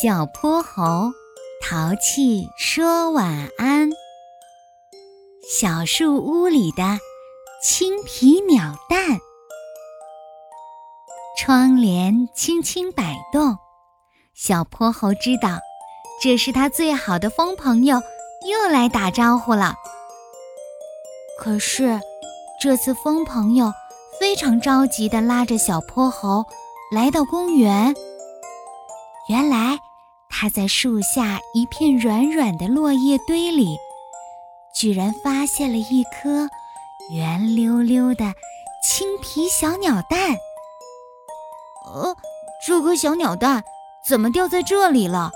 小泼猴淘气说晚安。小树屋里的青皮鸟蛋，窗帘轻轻摆动，小泼猴知道这是他最好的疯朋友又来打招呼了。可是这次疯朋友非常着急地拉着小泼猴来到公园。原来，他在树下一片软软的落叶堆里，居然发现了一颗圆溜溜的青皮小鸟蛋。呃，这颗小鸟蛋怎么掉在这里了？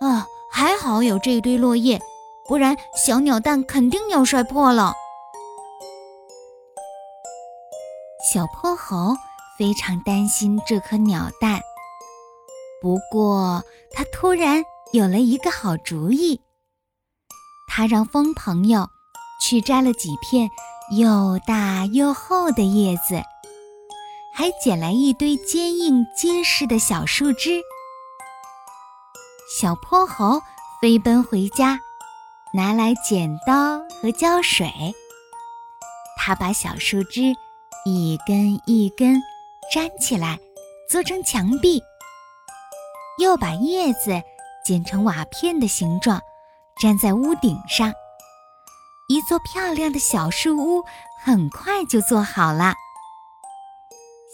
啊，还好有这堆落叶，不然小鸟蛋肯定要摔破了。小泼猴非常担心这颗鸟蛋。不过，他突然有了一个好主意。他让风朋友去摘了几片又大又厚的叶子，还捡来一堆坚硬结实的小树枝。小泼猴飞奔回家，拿来剪刀和胶水。他把小树枝一根一根粘起来，做成墙壁。又把叶子剪成瓦片的形状，粘在屋顶上，一座漂亮的小树屋很快就做好了。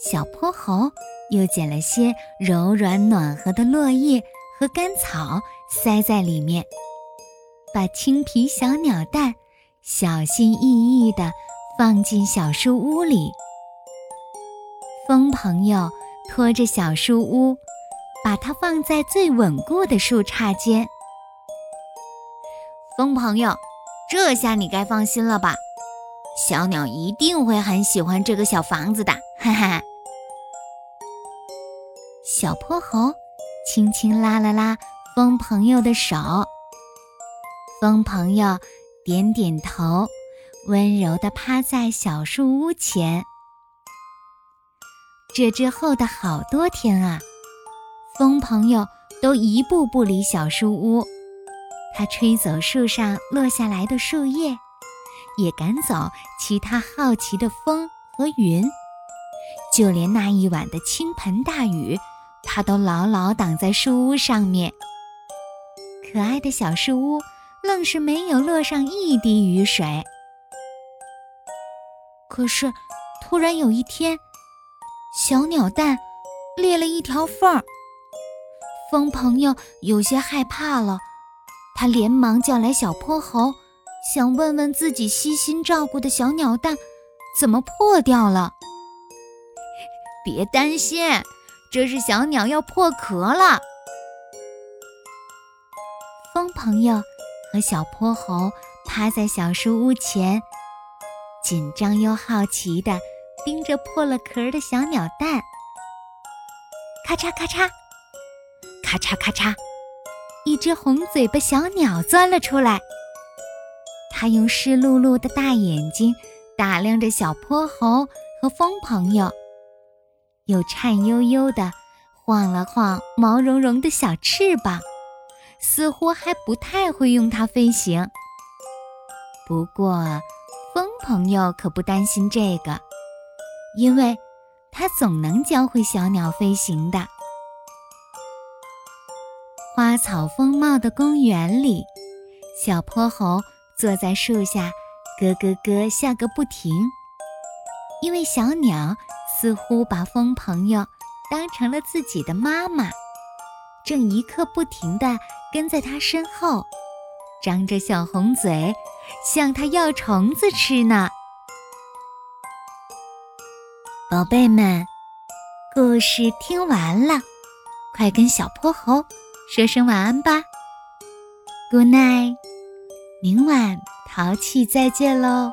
小泼猴又捡了些柔软暖和的落叶和干草，塞在里面，把青皮小鸟蛋小心翼翼地放进小树屋里。风朋友拖着小树屋。把它放在最稳固的树杈间。风朋友，这下你该放心了吧？小鸟一定会很喜欢这个小房子的，哈哈。小泼猴轻轻拉了拉风朋友的手，风朋友点点头，温柔地趴在小树屋前。这之后的好多天啊。风朋友都一步步离小树屋，他吹走树上落下来的树叶，也赶走其他好奇的风和云，就连那一晚的倾盆大雨，他都牢牢挡在树屋上面。可爱的小树屋愣是没有落上一滴雨水。可是，突然有一天，小鸟蛋裂了一条缝儿。风朋友有些害怕了，他连忙叫来小泼猴，想问问自己悉心照顾的小鸟蛋怎么破掉了。别担心，这是小鸟要破壳了。风朋友和小泼猴趴在小树屋前，紧张又好奇地盯着破了壳的小鸟蛋。咔嚓咔嚓。咔嚓咔嚓，一只红嘴巴小鸟钻了出来。它用湿漉漉的大眼睛打量着小泼猴和风朋友，又颤悠悠地晃了晃毛茸茸的小翅膀，似乎还不太会用它飞行。不过，风朋友可不担心这个，因为他总能教会小鸟飞行的。花草丰茂的公园里，小泼猴坐在树下，咯咯咯笑个不停。因为小鸟似乎把风朋友当成了自己的妈妈，正一刻不停地跟在他身后，张着小红嘴向他要虫子吃呢。宝贝们，故事听完了，快跟小泼猴。说声晚安吧，Good night，明晚淘气再见喽。